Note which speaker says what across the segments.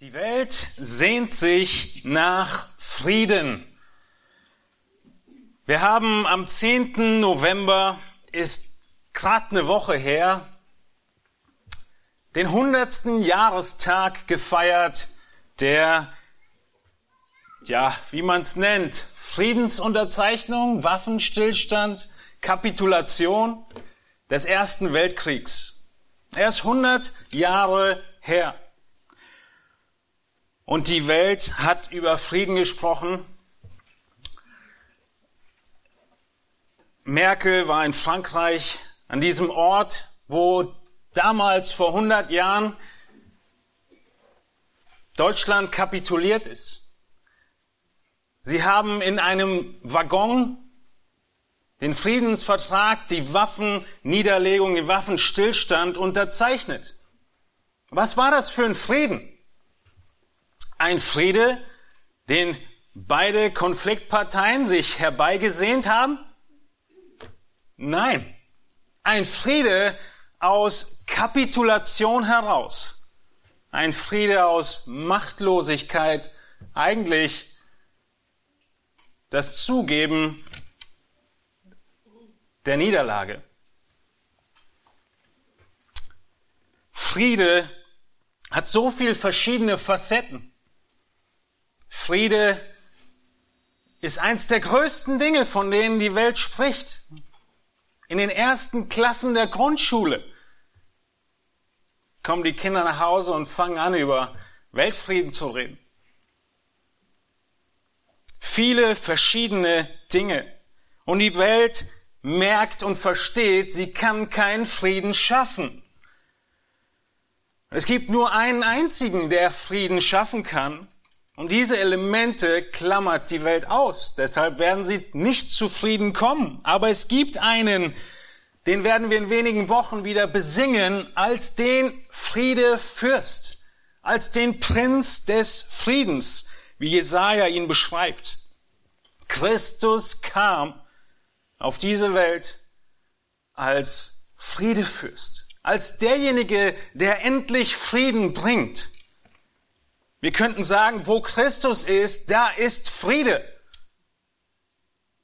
Speaker 1: Die Welt sehnt sich nach Frieden. Wir haben am 10. November, ist gerade eine Woche her, den 100. Jahrestag gefeiert der, ja, wie man es nennt, Friedensunterzeichnung, Waffenstillstand, Kapitulation des Ersten Weltkriegs. Er ist 100 Jahre her. Und die Welt hat über Frieden gesprochen. Merkel war in Frankreich an diesem Ort, wo damals vor 100 Jahren Deutschland kapituliert ist. Sie haben in einem Waggon den Friedensvertrag, die Waffenniederlegung, den Waffenstillstand unterzeichnet. Was war das für ein Frieden? Ein Friede, den beide Konfliktparteien sich herbeigesehnt haben? Nein. Ein Friede aus Kapitulation heraus. Ein Friede aus Machtlosigkeit. Eigentlich das Zugeben der Niederlage. Friede hat so viel verschiedene Facetten. Friede ist eins der größten Dinge, von denen die Welt spricht. In den ersten Klassen der Grundschule kommen die Kinder nach Hause und fangen an, über Weltfrieden zu reden. Viele verschiedene Dinge. Und die Welt merkt und versteht, sie kann keinen Frieden schaffen. Es gibt nur einen einzigen, der Frieden schaffen kann, und diese Elemente klammert die Welt aus. Deshalb werden sie nicht zufrieden kommen. Aber es gibt einen, den werden wir in wenigen Wochen wieder besingen, als den Friedefürst, als den Prinz des Friedens, wie Jesaja ihn beschreibt. Christus kam auf diese Welt als Friedefürst, als derjenige, der endlich Frieden bringt. Wir könnten sagen, wo Christus ist, da ist Friede.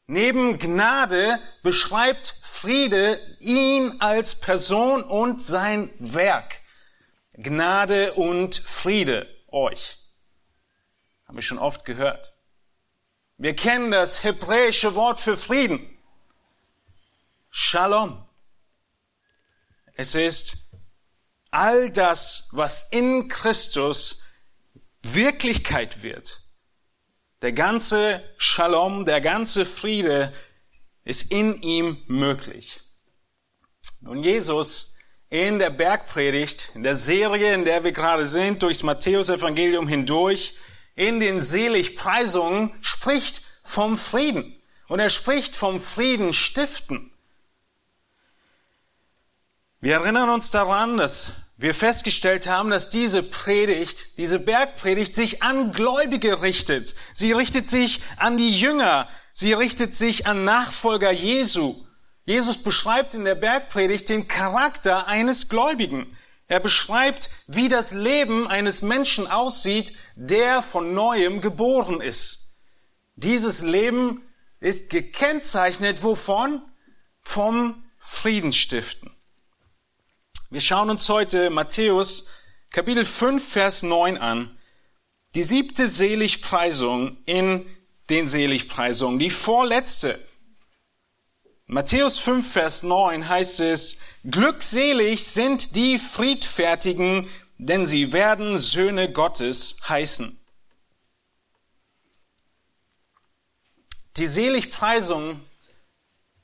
Speaker 1: Neben Gnade beschreibt Friede ihn als Person und sein Werk. Gnade und Friede euch. Habe ich schon oft gehört. Wir kennen das hebräische Wort für Frieden. Shalom. Es ist all das, was in Christus Wirklichkeit wird. Der ganze Shalom, der ganze Friede ist in ihm möglich. Nun, Jesus in der Bergpredigt, in der Serie, in der wir gerade sind, durchs Matthäusevangelium hindurch, in den Seligpreisungen, spricht vom Frieden. Und er spricht vom Frieden stiften. Wir erinnern uns daran, dass wir festgestellt haben, dass diese Predigt, diese Bergpredigt sich an Gläubige richtet. Sie richtet sich an die Jünger. Sie richtet sich an Nachfolger Jesu. Jesus beschreibt in der Bergpredigt den Charakter eines Gläubigen. Er beschreibt, wie das Leben eines Menschen aussieht, der von neuem geboren ist. Dieses Leben ist gekennzeichnet wovon? Vom Friedensstiften. Wir schauen uns heute Matthäus Kapitel 5, Vers 9 an. Die siebte Seligpreisung in den Seligpreisungen, die vorletzte. Matthäus 5, Vers 9 heißt es, Glückselig sind die Friedfertigen, denn sie werden Söhne Gottes heißen. Die Seligpreisungen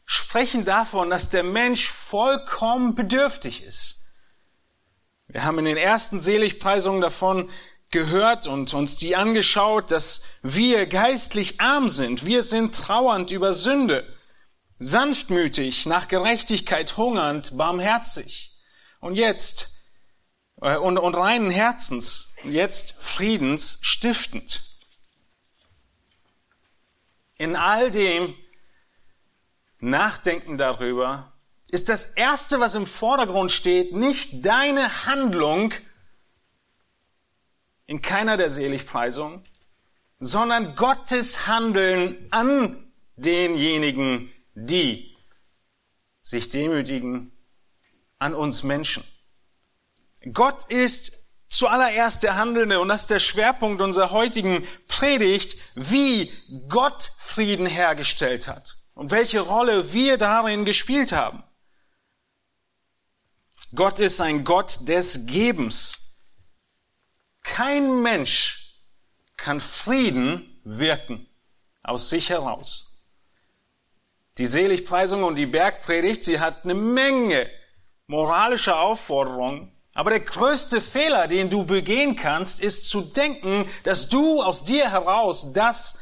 Speaker 1: sprechen davon, dass der Mensch vollkommen bedürftig ist. Wir haben in den ersten Seligpreisungen davon gehört und uns die angeschaut, dass wir geistlich arm sind. Wir sind trauernd über Sünde, sanftmütig, nach Gerechtigkeit hungernd, barmherzig. Und jetzt, äh, und, und reinen Herzens, jetzt friedensstiftend. In all dem Nachdenken darüber, ist das Erste, was im Vordergrund steht, nicht deine Handlung in keiner der Seligpreisungen, sondern Gottes Handeln an denjenigen, die sich demütigen an uns Menschen. Gott ist zuallererst der Handelnde und das ist der Schwerpunkt unserer heutigen Predigt, wie Gott Frieden hergestellt hat und welche Rolle wir darin gespielt haben. Gott ist ein Gott des Gebens. Kein Mensch kann Frieden wirken aus sich heraus. Die Seligpreisung und die Bergpredigt, sie hat eine Menge moralischer Aufforderungen. Aber der größte Fehler, den du begehen kannst, ist zu denken, dass du aus dir heraus das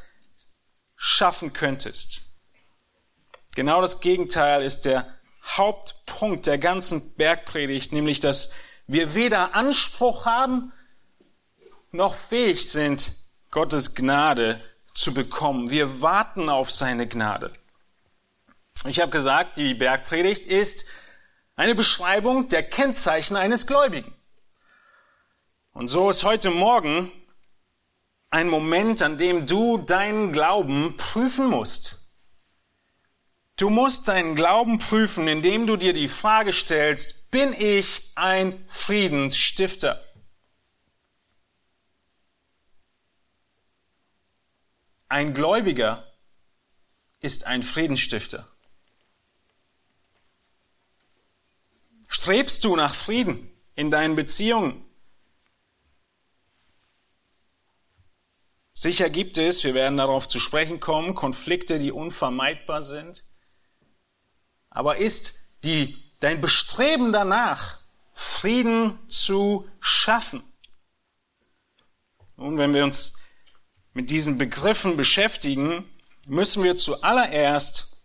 Speaker 1: schaffen könntest. Genau das Gegenteil ist der Hauptpunkt der ganzen Bergpredigt, nämlich dass wir weder Anspruch haben, noch fähig sind, Gottes Gnade zu bekommen. Wir warten auf seine Gnade. Ich habe gesagt, die Bergpredigt ist eine Beschreibung der Kennzeichen eines Gläubigen. Und so ist heute Morgen ein Moment, an dem du deinen Glauben prüfen musst. Du musst deinen Glauben prüfen, indem du dir die Frage stellst, bin ich ein Friedensstifter? Ein Gläubiger ist ein Friedensstifter. Strebst du nach Frieden in deinen Beziehungen? Sicher gibt es, wir werden darauf zu sprechen kommen, Konflikte, die unvermeidbar sind. Aber ist die, dein Bestreben danach, Frieden zu schaffen? Nun, wenn wir uns mit diesen Begriffen beschäftigen, müssen wir zuallererst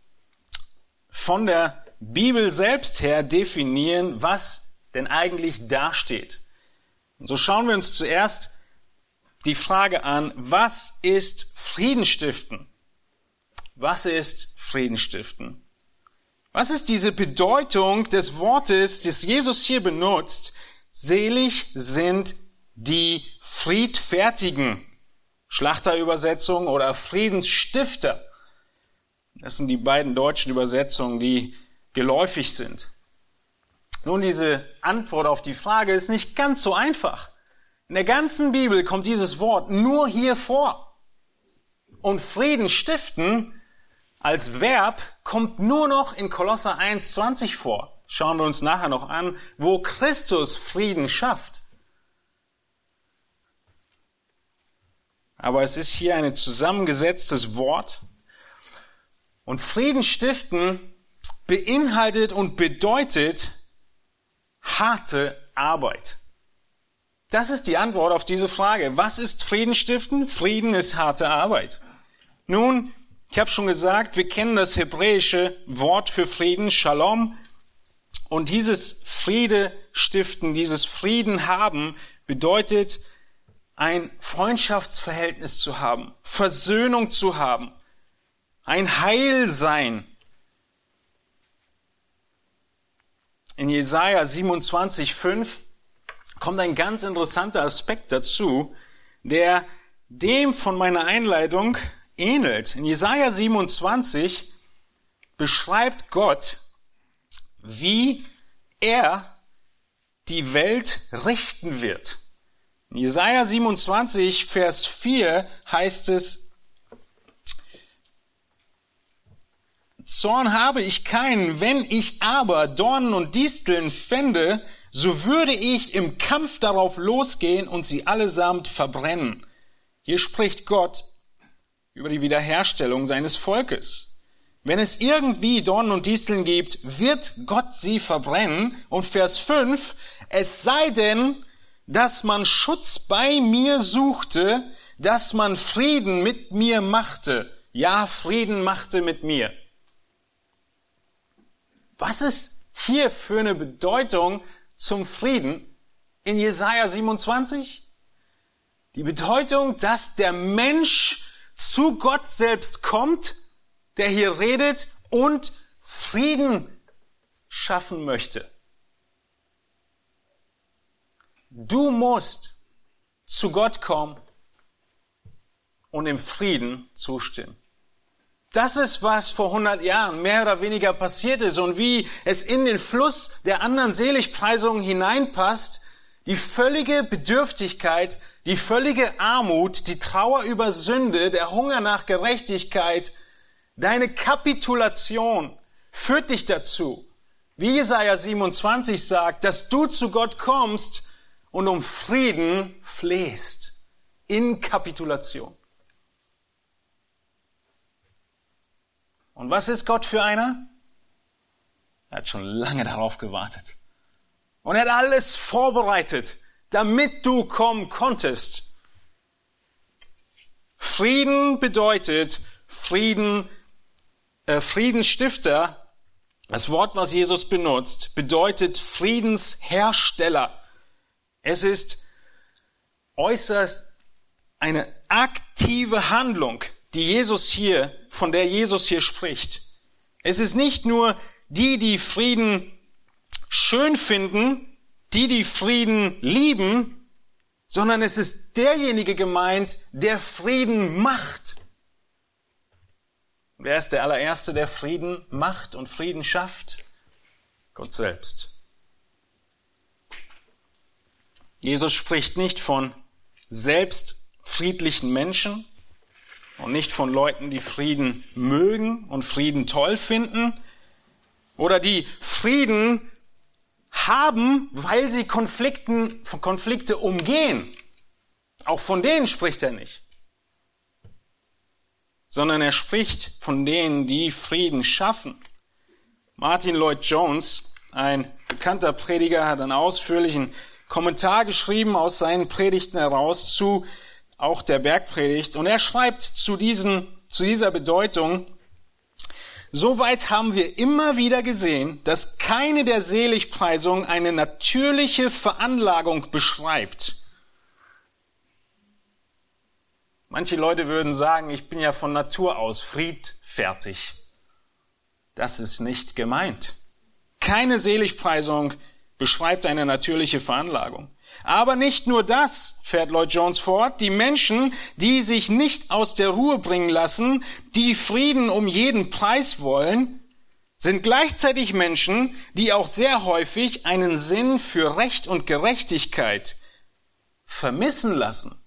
Speaker 1: von der Bibel selbst her definieren, was denn eigentlich dasteht. Und so schauen wir uns zuerst die Frage an, was ist Friedenstiften? Was ist Friedenstiften? Was ist diese Bedeutung des Wortes, das Jesus hier benutzt? Selig sind die Friedfertigen. Schlachterübersetzung oder Friedensstifter. Das sind die beiden deutschen Übersetzungen, die geläufig sind. Nun, diese Antwort auf die Frage ist nicht ganz so einfach. In der ganzen Bibel kommt dieses Wort nur hier vor. Und Frieden stiften als Verb kommt nur noch in Kolosser 1,20 vor. Schauen wir uns nachher noch an, wo Christus Frieden schafft. Aber es ist hier ein zusammengesetztes Wort. Und Frieden stiften beinhaltet und bedeutet harte Arbeit. Das ist die Antwort auf diese Frage. Was ist Frieden stiften? Frieden ist harte Arbeit. Nun, ich habe schon gesagt, wir kennen das hebräische Wort für Frieden, Shalom. Und dieses Friede stiften, dieses Frieden haben, bedeutet ein Freundschaftsverhältnis zu haben, Versöhnung zu haben, ein Heil sein. In Jesaja 27, 5 kommt ein ganz interessanter Aspekt dazu, der dem von meiner Einleitung ähnelt. In Jesaja 27 beschreibt Gott, wie er die Welt richten wird. In Jesaja 27, Vers 4 heißt es, Zorn habe ich keinen, wenn ich aber Dornen und Disteln fände, so würde ich im Kampf darauf losgehen und sie allesamt verbrennen. Hier spricht Gott über die Wiederherstellung seines Volkes. Wenn es irgendwie Dornen und Disteln gibt, wird Gott sie verbrennen. Und Vers 5, es sei denn, dass man Schutz bei mir suchte, dass man Frieden mit mir machte. Ja, Frieden machte mit mir. Was ist hier für eine Bedeutung zum Frieden in Jesaja 27? Die Bedeutung, dass der Mensch zu Gott selbst kommt, der hier redet und Frieden schaffen möchte. Du musst zu Gott kommen und im Frieden zustimmen. Das ist, was vor 100 Jahren mehr oder weniger passiert ist und wie es in den Fluss der anderen Seligpreisungen hineinpasst, die völlige Bedürftigkeit, die völlige Armut, die Trauer über Sünde, der Hunger nach Gerechtigkeit, deine Kapitulation führt dich dazu, wie Jesaja 27 sagt, dass du zu Gott kommst und um Frieden flehst. In Kapitulation. Und was ist Gott für einer? Er hat schon lange darauf gewartet. Und er hat alles vorbereitet, damit du kommen konntest. Frieden bedeutet Frieden, äh, Friedensstifter. Das Wort, was Jesus benutzt, bedeutet Friedenshersteller. Es ist äußerst eine aktive Handlung, die Jesus hier, von der Jesus hier spricht. Es ist nicht nur die, die Frieden schön finden, die, die Frieden lieben, sondern es ist derjenige gemeint, der Frieden macht. Wer ist der allererste, der Frieden macht und Frieden schafft? Gott selbst. Jesus spricht nicht von selbst friedlichen Menschen, und nicht von Leuten, die Frieden mögen und Frieden toll finden oder die Frieden haben, weil sie Konflikten, Konflikte umgehen. Auch von denen spricht er nicht. Sondern er spricht von denen, die Frieden schaffen. Martin Lloyd Jones, ein bekannter Prediger, hat einen ausführlichen Kommentar geschrieben aus seinen Predigten heraus zu auch der Bergpredigt. Und er schreibt zu, diesen, zu dieser Bedeutung, Soweit haben wir immer wieder gesehen, dass keine der Seligpreisungen eine natürliche Veranlagung beschreibt. Manche Leute würden sagen, ich bin ja von Natur aus friedfertig. Das ist nicht gemeint. Keine Seligpreisung beschreibt eine natürliche Veranlagung. Aber nicht nur das, fährt Lloyd Jones fort, die Menschen, die sich nicht aus der Ruhe bringen lassen, die Frieden um jeden Preis wollen, sind gleichzeitig Menschen, die auch sehr häufig einen Sinn für Recht und Gerechtigkeit vermissen lassen.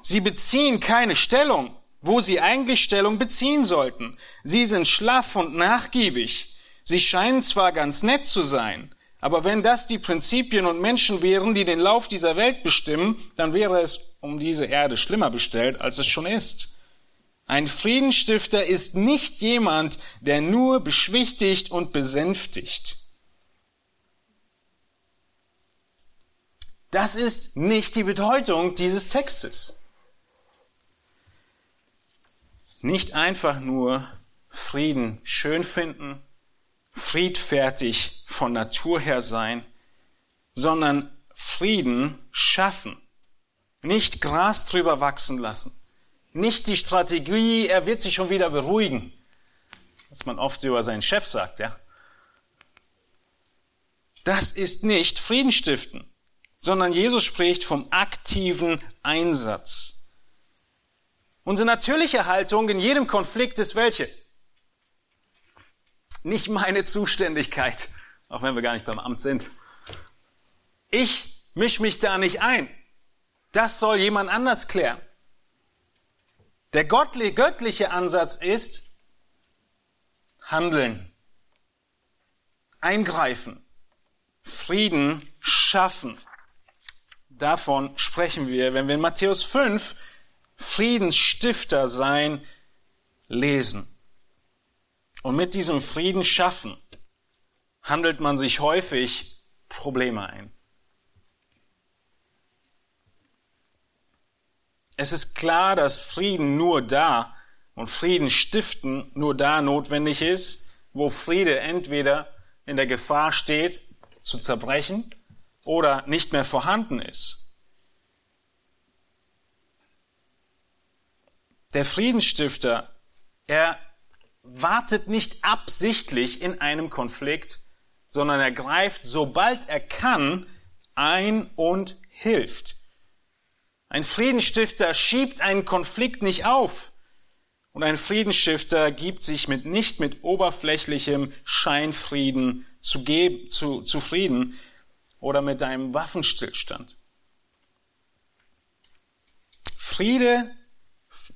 Speaker 1: Sie beziehen keine Stellung, wo sie eigentlich Stellung beziehen sollten. Sie sind schlaff und nachgiebig. Sie scheinen zwar ganz nett zu sein, aber wenn das die Prinzipien und Menschen wären, die den Lauf dieser Welt bestimmen, dann wäre es um diese Erde schlimmer bestellt, als es schon ist. Ein Friedensstifter ist nicht jemand, der nur beschwichtigt und besänftigt. Das ist nicht die Bedeutung dieses Textes. Nicht einfach nur Frieden schön finden, friedfertig von Natur her sein, sondern Frieden schaffen. Nicht Gras drüber wachsen lassen. Nicht die Strategie, er wird sich schon wieder beruhigen. Was man oft über seinen Chef sagt, ja. Das ist nicht Frieden stiften, sondern Jesus spricht vom aktiven Einsatz. Unsere natürliche Haltung in jedem Konflikt ist welche? Nicht meine Zuständigkeit, auch wenn wir gar nicht beim Amt sind. Ich misch mich da nicht ein. Das soll jemand anders klären. Der göttliche Ansatz ist handeln, eingreifen, Frieden schaffen. Davon sprechen wir, wenn wir in Matthäus 5 Friedensstifter sein lesen. Und mit diesem Frieden schaffen handelt man sich häufig Probleme ein. Es ist klar, dass Frieden nur da und Frieden stiften nur da notwendig ist, wo Friede entweder in der Gefahr steht, zu zerbrechen oder nicht mehr vorhanden ist. Der Friedensstifter, er wartet nicht absichtlich in einem Konflikt, sondern er greift, sobald er kann, ein und hilft. Ein Friedensstifter schiebt einen Konflikt nicht auf. Und ein Friedensstifter gibt sich mit, nicht mit oberflächlichem Scheinfrieden zu geben, zu, zufrieden oder mit einem Waffenstillstand. Friede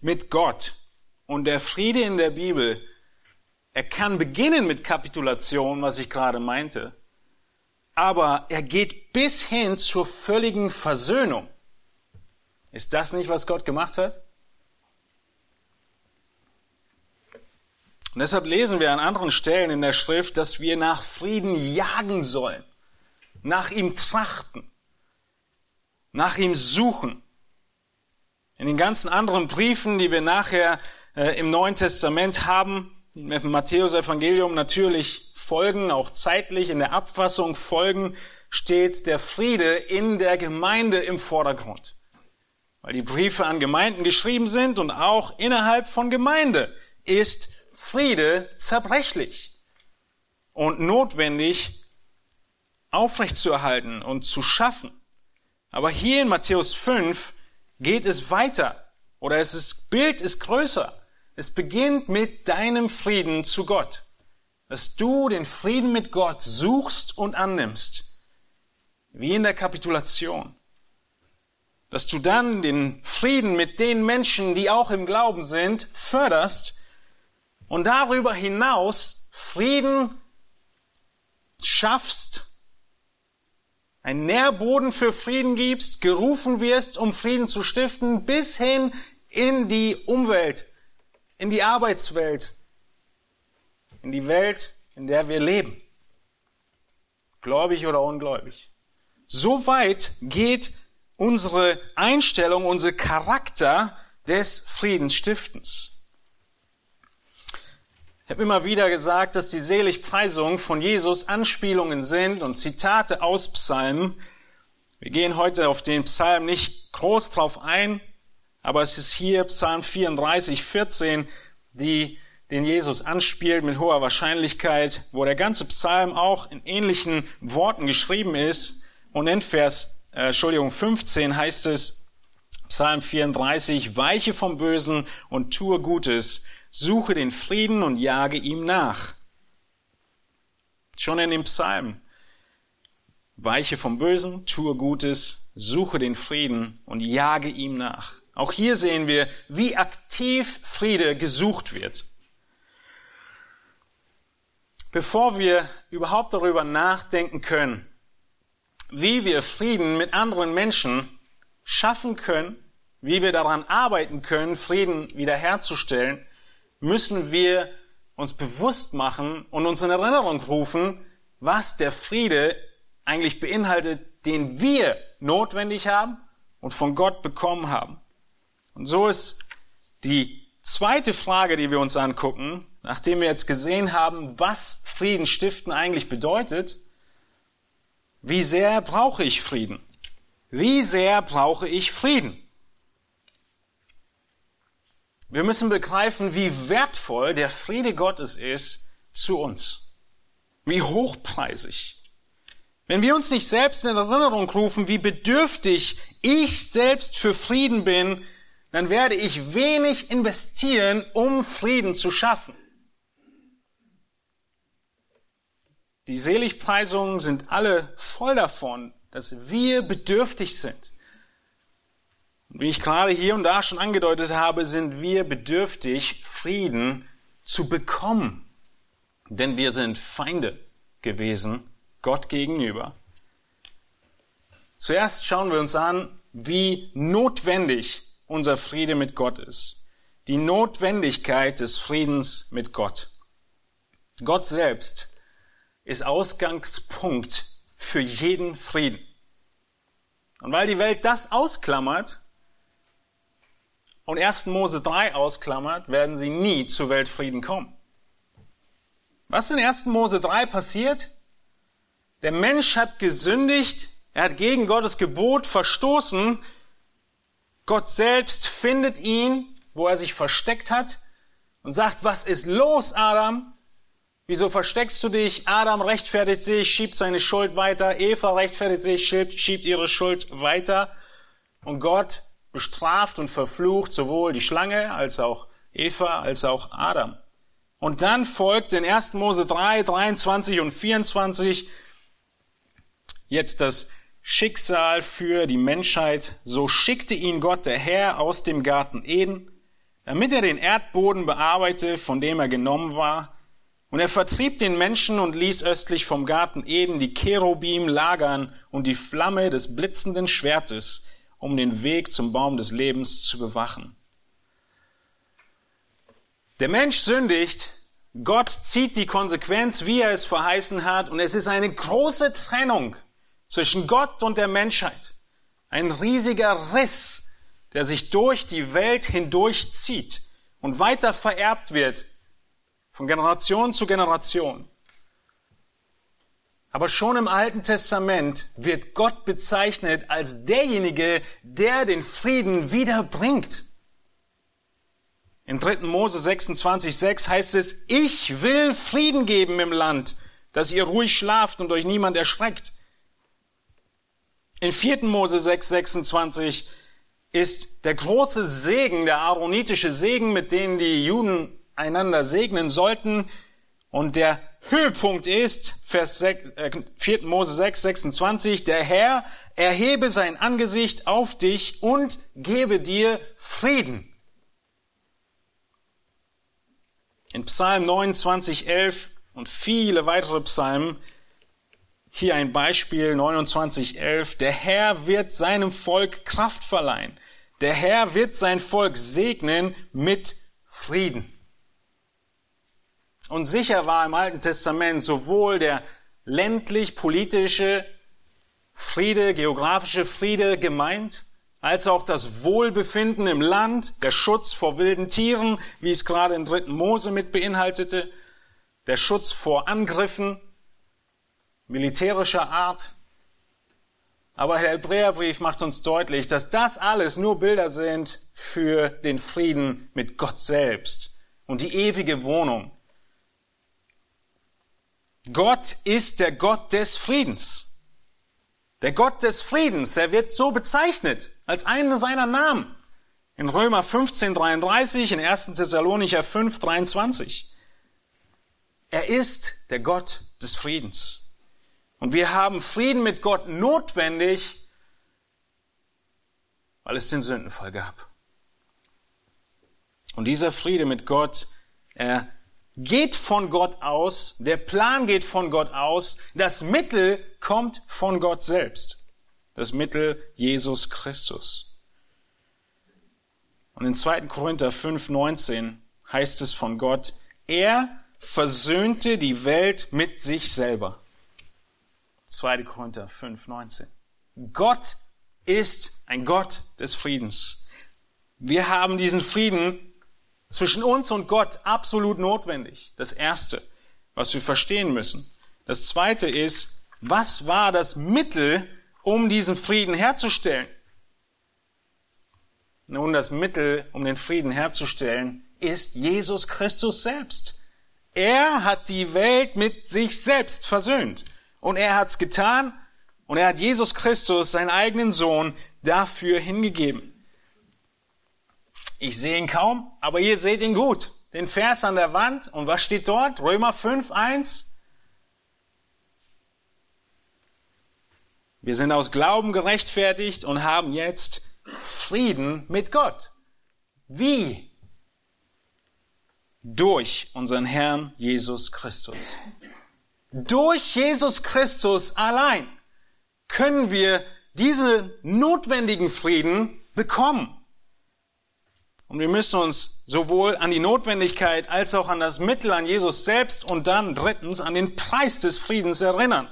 Speaker 1: mit Gott und der Friede in der Bibel, er kann beginnen mit Kapitulation, was ich gerade meinte, aber er geht bis hin zur völligen Versöhnung. Ist das nicht, was Gott gemacht hat? Und deshalb lesen wir an anderen Stellen in der Schrift, dass wir nach Frieden jagen sollen, nach ihm trachten, nach ihm suchen. In den ganzen anderen Briefen, die wir nachher äh, im Neuen Testament haben, im Matthäus Evangelium natürlich folgen, auch zeitlich in der Abfassung folgen, steht der Friede in der Gemeinde im Vordergrund. Weil die Briefe an Gemeinden geschrieben sind und auch innerhalb von Gemeinde ist Friede zerbrechlich und notwendig aufrechtzuerhalten und zu schaffen. Aber hier in Matthäus 5 geht es weiter oder es ist, Bild ist größer. Es beginnt mit deinem Frieden zu Gott. Dass du den Frieden mit Gott suchst und annimmst. Wie in der Kapitulation dass du dann den Frieden mit den Menschen, die auch im Glauben sind, förderst und darüber hinaus Frieden schaffst, einen Nährboden für Frieden gibst, gerufen wirst, um Frieden zu stiften, bis hin in die Umwelt, in die Arbeitswelt, in die Welt, in der wir leben. Gläubig oder ungläubig. So weit geht unsere Einstellung, unser Charakter des Friedensstiftens. Ich habe immer wieder gesagt, dass die Seligpreisungen von Jesus Anspielungen sind und Zitate aus Psalmen. Wir gehen heute auf den Psalm nicht groß drauf ein, aber es ist hier Psalm 34, 14, die den Jesus anspielt mit hoher Wahrscheinlichkeit, wo der ganze Psalm auch in ähnlichen Worten geschrieben ist. Und in Vers äh, Entschuldigung, 15 heißt es, Psalm 34, weiche vom Bösen und tue Gutes, suche den Frieden und jage ihm nach. Schon in dem Psalm. Weiche vom Bösen, tue Gutes, suche den Frieden und jage ihm nach. Auch hier sehen wir, wie aktiv Friede gesucht wird. Bevor wir überhaupt darüber nachdenken können, wie wir Frieden mit anderen Menschen schaffen können, wie wir daran arbeiten können, Frieden wiederherzustellen, müssen wir uns bewusst machen und uns in Erinnerung rufen, was der Friede eigentlich beinhaltet, den wir notwendig haben und von Gott bekommen haben. Und so ist die zweite Frage, die wir uns angucken, nachdem wir jetzt gesehen haben, was Frieden stiften eigentlich bedeutet, wie sehr brauche ich Frieden? Wie sehr brauche ich Frieden? Wir müssen begreifen, wie wertvoll der Friede Gottes ist zu uns. Wie hochpreisig. Wenn wir uns nicht selbst in Erinnerung rufen, wie bedürftig ich selbst für Frieden bin, dann werde ich wenig investieren, um Frieden zu schaffen. Die Seligpreisungen sind alle voll davon, dass wir bedürftig sind. Wie ich gerade hier und da schon angedeutet habe, sind wir bedürftig, Frieden zu bekommen. Denn wir sind Feinde gewesen Gott gegenüber. Zuerst schauen wir uns an, wie notwendig unser Friede mit Gott ist. Die Notwendigkeit des Friedens mit Gott. Gott selbst ist Ausgangspunkt für jeden Frieden. Und weil die Welt das ausklammert und 1. Mose 3 ausklammert, werden sie nie zu Weltfrieden kommen. Was in 1. Mose 3 passiert? Der Mensch hat gesündigt, er hat gegen Gottes Gebot verstoßen, Gott selbst findet ihn, wo er sich versteckt hat und sagt, was ist los, Adam? Wieso versteckst du dich? Adam rechtfertigt sich, schiebt seine Schuld weiter. Eva rechtfertigt sich, schiebt, ihre Schuld weiter. Und Gott bestraft und verflucht sowohl die Schlange als auch Eva als auch Adam. Und dann folgt in 1. Mose 3, 23 und 24 jetzt das Schicksal für die Menschheit. So schickte ihn Gott der Herr aus dem Garten Eden, damit er den Erdboden bearbeite, von dem er genommen war, und er vertrieb den Menschen und ließ östlich vom Garten Eden die Cherubim lagern und die Flamme des blitzenden Schwertes, um den Weg zum Baum des Lebens zu bewachen. Der Mensch sündigt, Gott zieht die Konsequenz, wie er es verheißen hat, und es ist eine große Trennung zwischen Gott und der Menschheit. Ein riesiger Riss, der sich durch die Welt hindurchzieht und weiter vererbt wird von Generation zu Generation. Aber schon im Alten Testament wird Gott bezeichnet als derjenige, der den Frieden wiederbringt. In 3. Mose 26,6 heißt es, ich will Frieden geben im Land, dass ihr ruhig schlaft und euch niemand erschreckt. In 4. Mose 6,26 ist der große Segen, der aaronitische Segen, mit denen die Juden einander segnen sollten. Und der Höhepunkt ist, Vers 6, äh, 4. Mose 6, 26, der Herr erhebe sein Angesicht auf dich und gebe dir Frieden. In Psalm 29, 11 und viele weitere Psalmen, hier ein Beispiel 29, 11, der Herr wird seinem Volk Kraft verleihen. Der Herr wird sein Volk segnen mit Frieden. Und sicher war im Alten Testament sowohl der ländlich-politische Friede, geografische Friede gemeint, als auch das Wohlbefinden im Land, der Schutz vor wilden Tieren, wie es gerade in 3. Mose mit beinhaltete, der Schutz vor Angriffen militärischer Art. Aber der Hebräerbrief macht uns deutlich, dass das alles nur Bilder sind für den Frieden mit Gott selbst und die ewige Wohnung Gott ist der Gott des Friedens. Der Gott des Friedens, er wird so bezeichnet als einen seiner Namen. In Römer 15, 33, in 1. Thessalonicher 5, 23. Er ist der Gott des Friedens. Und wir haben Frieden mit Gott notwendig, weil es den Sündenfall gab. Und dieser Friede mit Gott, er geht von Gott aus, der Plan geht von Gott aus, das Mittel kommt von Gott selbst. Das Mittel Jesus Christus. Und in 2. Korinther 5, 19 heißt es von Gott, er versöhnte die Welt mit sich selber. 2. Korinther 5, 19. Gott ist ein Gott des Friedens. Wir haben diesen Frieden zwischen uns und Gott absolut notwendig. Das Erste, was wir verstehen müssen. Das Zweite ist, was war das Mittel, um diesen Frieden herzustellen? Nun, das Mittel, um den Frieden herzustellen, ist Jesus Christus selbst. Er hat die Welt mit sich selbst versöhnt. Und er hat's getan und er hat Jesus Christus, seinen eigenen Sohn, dafür hingegeben. Ich sehe ihn kaum, aber ihr seht ihn gut. Den Vers an der Wand. Und was steht dort? Römer 5, 1. Wir sind aus Glauben gerechtfertigt und haben jetzt Frieden mit Gott. Wie? Durch unseren Herrn Jesus Christus. Durch Jesus Christus allein können wir diesen notwendigen Frieden bekommen. Und wir müssen uns sowohl an die Notwendigkeit als auch an das Mittel, an Jesus selbst und dann drittens an den Preis des Friedens erinnern.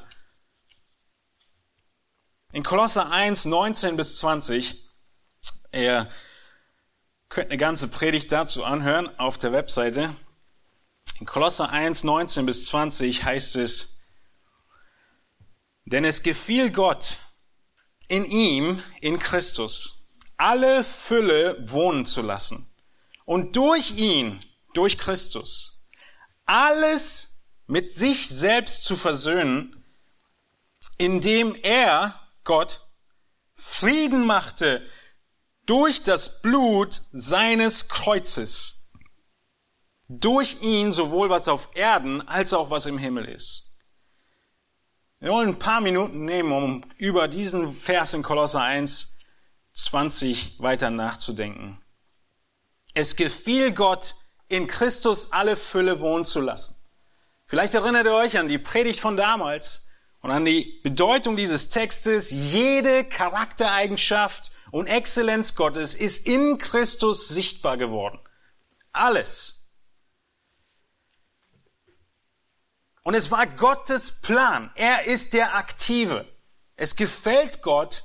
Speaker 1: In Kolosser 1, 19 bis 20, ihr könnt eine ganze Predigt dazu anhören auf der Webseite. In Kolosser 1, 19 bis 20 heißt es, denn es gefiel Gott in ihm, in Christus, alle Fülle wohnen zu lassen und durch ihn, durch Christus, alles mit sich selbst zu versöhnen, indem er, Gott, Frieden machte durch das Blut seines Kreuzes. Durch ihn sowohl was auf Erden als auch was im Himmel ist. Wir wollen ein paar Minuten nehmen, um über diesen Vers in Kolosser 1, 20 weiter nachzudenken. Es gefiel Gott, in Christus alle Fülle wohnen zu lassen. Vielleicht erinnert ihr euch an die Predigt von damals und an die Bedeutung dieses Textes. Jede Charaktereigenschaft und Exzellenz Gottes ist in Christus sichtbar geworden. Alles. Und es war Gottes Plan. Er ist der Aktive. Es gefällt Gott,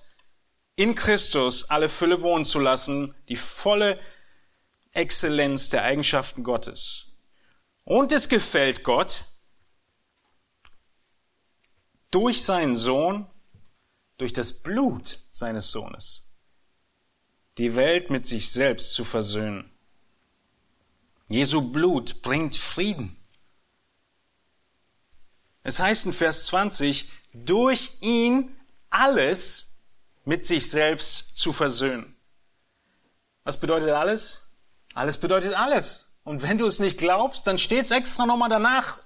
Speaker 1: in Christus alle Fülle wohnen zu lassen, die volle Exzellenz der Eigenschaften Gottes. Und es gefällt Gott, durch seinen Sohn, durch das Blut seines Sohnes, die Welt mit sich selbst zu versöhnen. Jesu Blut bringt Frieden. Es heißt in Vers 20, durch ihn alles mit sich selbst zu versöhnen. Was bedeutet alles? Alles bedeutet alles. Und wenn du es nicht glaubst, dann steht es extra nochmal danach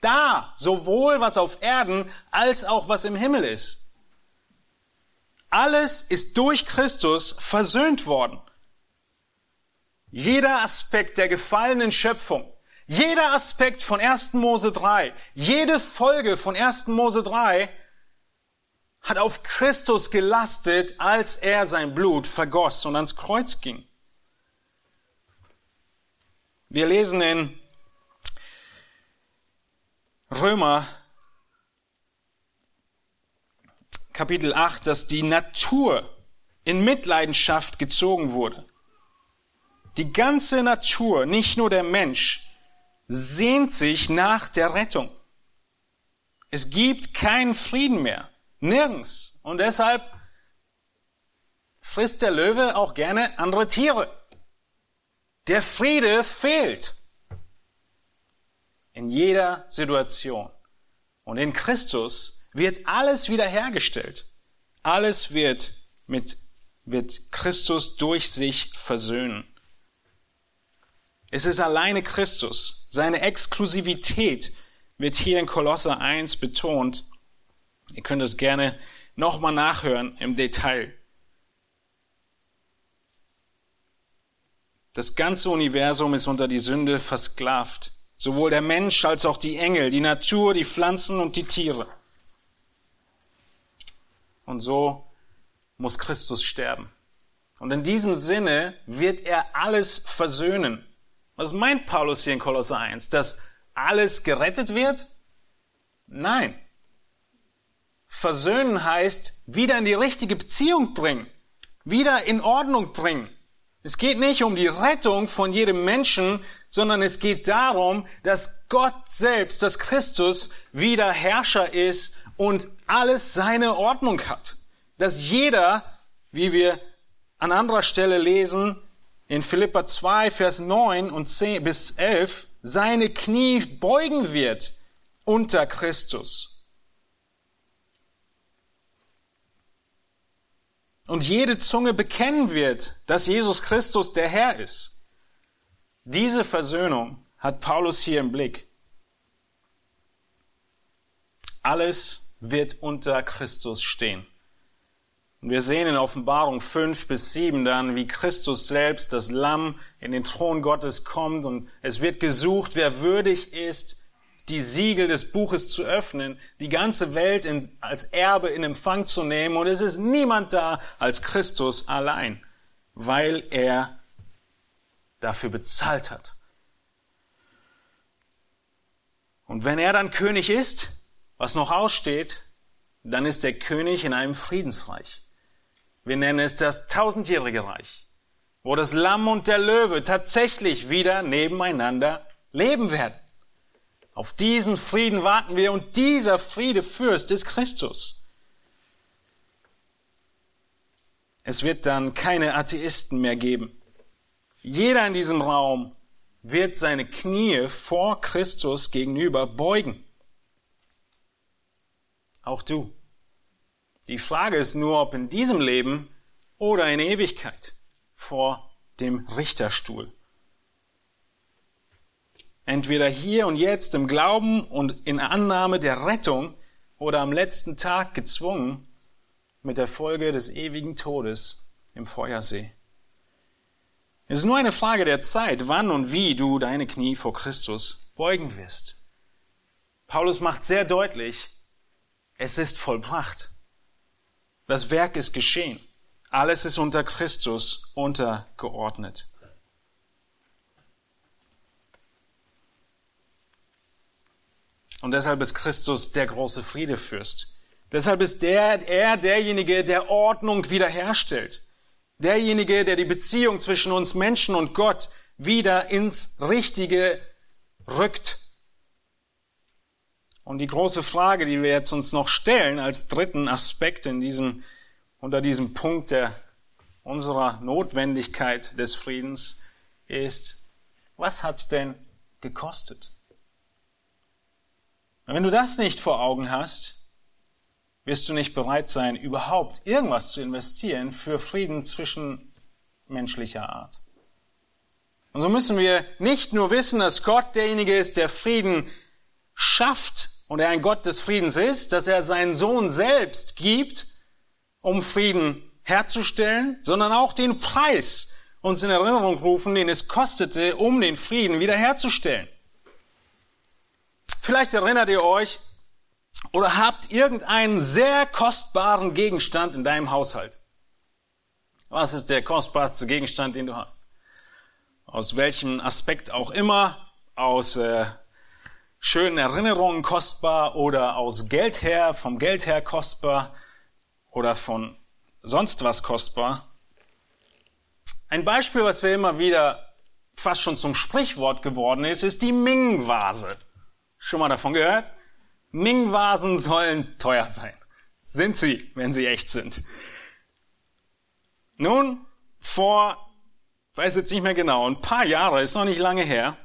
Speaker 1: da, sowohl was auf Erden als auch was im Himmel ist. Alles ist durch Christus versöhnt worden. Jeder Aspekt der gefallenen Schöpfung, jeder Aspekt von 1. Mose 3, jede Folge von 1. Mose 3 hat auf Christus gelastet, als er sein Blut vergoss und ans Kreuz ging. Wir lesen in Römer Kapitel 8, dass die Natur in Mitleidenschaft gezogen wurde. Die ganze Natur, nicht nur der Mensch, sehnt sich nach der Rettung. Es gibt keinen Frieden mehr. Nirgends. Und deshalb frisst der Löwe auch gerne andere Tiere. Der Friede fehlt in jeder Situation. Und in Christus wird alles wiederhergestellt. Alles wird mit, wird Christus durch sich versöhnen. Es ist alleine Christus. Seine Exklusivität wird hier in Kolosser 1 betont. Ihr könnt es gerne nochmal nachhören im Detail. Das ganze Universum ist unter die Sünde versklavt. Sowohl der Mensch als auch die Engel, die Natur, die Pflanzen und die Tiere. Und so muss Christus sterben. Und in diesem Sinne wird er alles versöhnen. Was meint Paulus hier in Kolosser 1? Dass alles gerettet wird? Nein. Versöhnen heißt wieder in die richtige Beziehung bringen, wieder in Ordnung bringen. Es geht nicht um die Rettung von jedem Menschen, sondern es geht darum, dass Gott selbst, dass Christus wieder Herrscher ist und alles seine Ordnung hat. Dass jeder, wie wir an anderer Stelle lesen, in Philippa 2, Vers 9 und 10 bis 11, seine Knie beugen wird unter Christus. und jede Zunge bekennen wird, dass Jesus Christus der Herr ist. Diese Versöhnung hat Paulus hier im Blick. Alles wird unter Christus stehen. Und wir sehen in Offenbarung 5 bis 7 dann, wie Christus selbst, das Lamm, in den Thron Gottes kommt und es wird gesucht, wer würdig ist, die Siegel des Buches zu öffnen, die ganze Welt in, als Erbe in Empfang zu nehmen. Und es ist niemand da als Christus allein, weil er dafür bezahlt hat. Und wenn er dann König ist, was noch aussteht, dann ist der König in einem Friedensreich. Wir nennen es das tausendjährige Reich, wo das Lamm und der Löwe tatsächlich wieder nebeneinander leben werden. Auf diesen Frieden warten wir und dieser Friedefürst ist Christus. Es wird dann keine Atheisten mehr geben. Jeder in diesem Raum wird seine Knie vor Christus gegenüber beugen. Auch du. Die Frage ist nur, ob in diesem Leben oder in Ewigkeit vor dem Richterstuhl. Entweder hier und jetzt im Glauben und in Annahme der Rettung oder am letzten Tag gezwungen mit der Folge des ewigen Todes im Feuersee. Es ist nur eine Frage der Zeit, wann und wie du deine Knie vor Christus beugen wirst. Paulus macht sehr deutlich, es ist vollbracht. Das Werk ist geschehen. Alles ist unter Christus untergeordnet. Und deshalb ist Christus der große Friedefürst. Deshalb ist der, er derjenige, der Ordnung wiederherstellt. Derjenige, der die Beziehung zwischen uns Menschen und Gott wieder ins Richtige rückt. Und die große Frage, die wir jetzt uns noch stellen als dritten Aspekt in diesem, unter diesem Punkt der, unserer Notwendigkeit des Friedens ist, was hat's denn gekostet? Und wenn du das nicht vor Augen hast, wirst du nicht bereit sein, überhaupt irgendwas zu investieren für Frieden zwischen menschlicher Art. Und so müssen wir nicht nur wissen, dass Gott derjenige ist, der Frieden schafft und er ein Gott des Friedens ist, dass er seinen Sohn selbst gibt, um Frieden herzustellen, sondern auch den Preis uns in Erinnerung rufen, den es kostete, um den Frieden wiederherzustellen. Vielleicht erinnert ihr euch oder habt irgendeinen sehr kostbaren Gegenstand in deinem Haushalt. Was ist der kostbarste Gegenstand, den du hast? Aus welchem Aspekt auch immer, aus äh, schönen Erinnerungen kostbar oder aus Geld her, vom Geld her kostbar oder von sonst was kostbar. Ein Beispiel, was wir immer wieder fast schon zum Sprichwort geworden ist, ist die Ming-Vase. Schon mal davon gehört? Ming-Vasen sollen teuer sein. Sind sie, wenn sie echt sind. Nun, vor, weiß jetzt nicht mehr genau, ein paar Jahre, ist noch nicht lange her,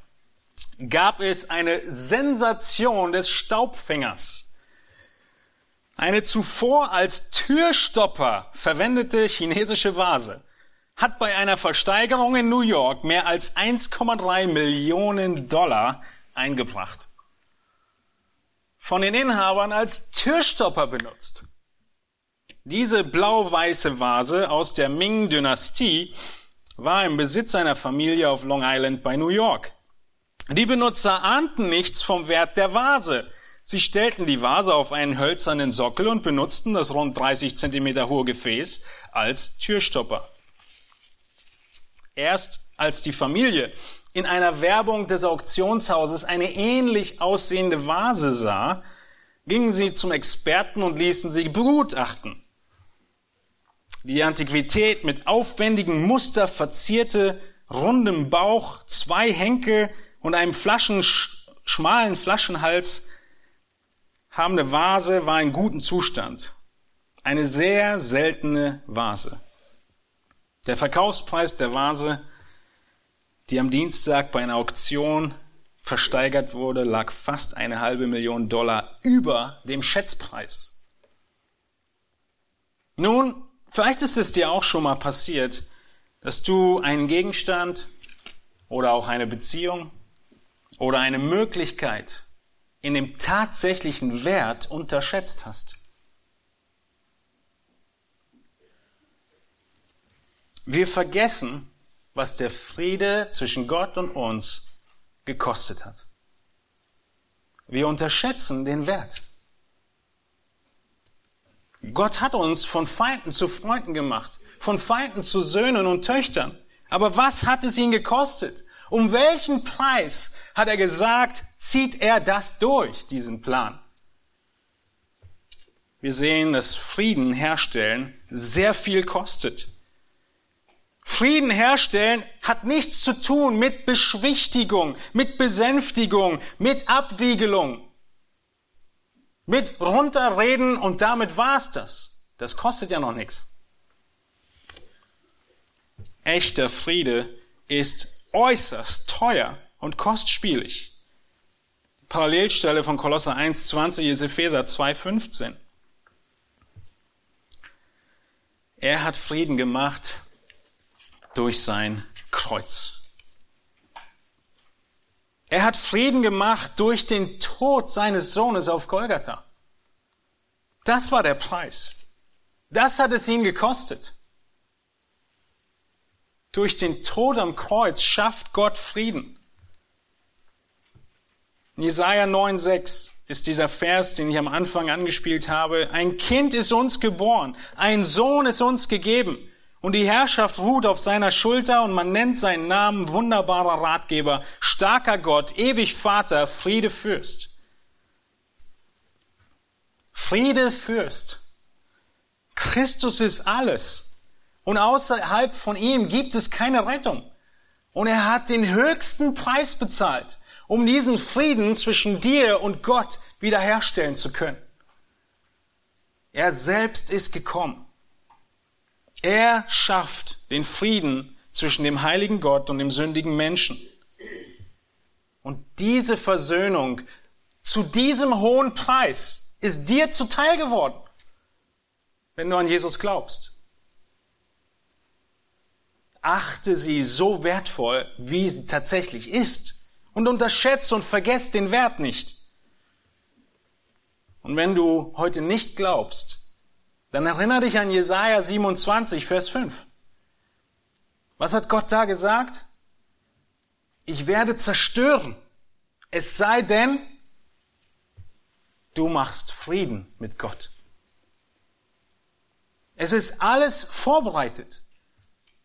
Speaker 1: gab es eine Sensation des Staubfängers. Eine zuvor als Türstopper verwendete chinesische Vase hat bei einer Versteigerung in New York mehr als 1,3 Millionen Dollar eingebracht von den Inhabern als Türstopper benutzt. Diese blau-weiße Vase aus der Ming-Dynastie war im Besitz einer Familie auf Long Island bei New York. Die Benutzer ahnten nichts vom Wert der Vase. Sie stellten die Vase auf einen hölzernen Sockel und benutzten das rund 30 Zentimeter hohe Gefäß als Türstopper. Erst als die Familie in einer Werbung des Auktionshauses eine ähnlich aussehende Vase sah, gingen sie zum Experten und ließen sie begutachten. Die Antiquität mit aufwendigem Muster verzierte, rundem Bauch, zwei Henkel und einem Flaschen, schmalen Flaschenhals habende Vase war in gutem Zustand. Eine sehr seltene Vase. Der Verkaufspreis der Vase die am Dienstag bei einer Auktion versteigert wurde, lag fast eine halbe Million Dollar über dem Schätzpreis. Nun, vielleicht ist es dir auch schon mal passiert, dass du einen Gegenstand oder auch eine Beziehung oder eine Möglichkeit in dem tatsächlichen Wert unterschätzt hast. Wir vergessen, was der Friede zwischen Gott und uns gekostet hat. Wir unterschätzen den Wert. Gott hat uns von Feinden zu Freunden gemacht, von Feinden zu Söhnen und Töchtern. Aber was hat es ihn gekostet? Um welchen Preis hat er gesagt, zieht er das durch, diesen Plan? Wir sehen, dass Frieden herstellen sehr viel kostet. Frieden herstellen hat nichts zu tun mit Beschwichtigung, mit Besänftigung, mit Abwiegelung, mit runterreden und damit war's das. Das kostet ja noch nichts. Echter Friede ist äußerst teuer und kostspielig. Parallelstelle von Kolosser 1,20 ist Epheser 2,15. Er hat Frieden gemacht durch sein Kreuz. Er hat Frieden gemacht durch den Tod seines Sohnes auf Golgatha. Das war der Preis. Das hat es ihn gekostet. Durch den Tod am Kreuz schafft Gott Frieden. In Jesaja 9,6 ist dieser Vers, den ich am Anfang angespielt habe. Ein Kind ist uns geboren, ein Sohn ist uns gegeben. Und die Herrschaft ruht auf seiner Schulter und man nennt seinen Namen wunderbarer Ratgeber, starker Gott, ewig Vater, Friede Fürst. Friede Fürst. Christus ist alles. Und außerhalb von ihm gibt es keine Rettung. Und er hat den höchsten Preis bezahlt um diesen Frieden zwischen dir und Gott wiederherstellen zu können. Er selbst ist gekommen. Er schafft den Frieden zwischen dem heiligen Gott und dem sündigen Menschen. Und diese Versöhnung zu diesem hohen Preis ist dir zuteil geworden, wenn du an Jesus glaubst. Achte sie so wertvoll, wie sie tatsächlich ist und unterschätzt und vergesst den Wert nicht. Und wenn du heute nicht glaubst, dann erinnere dich an Jesaja 27, Vers 5. Was hat Gott da gesagt? Ich werde zerstören. Es sei denn, du machst Frieden mit Gott. Es ist alles vorbereitet.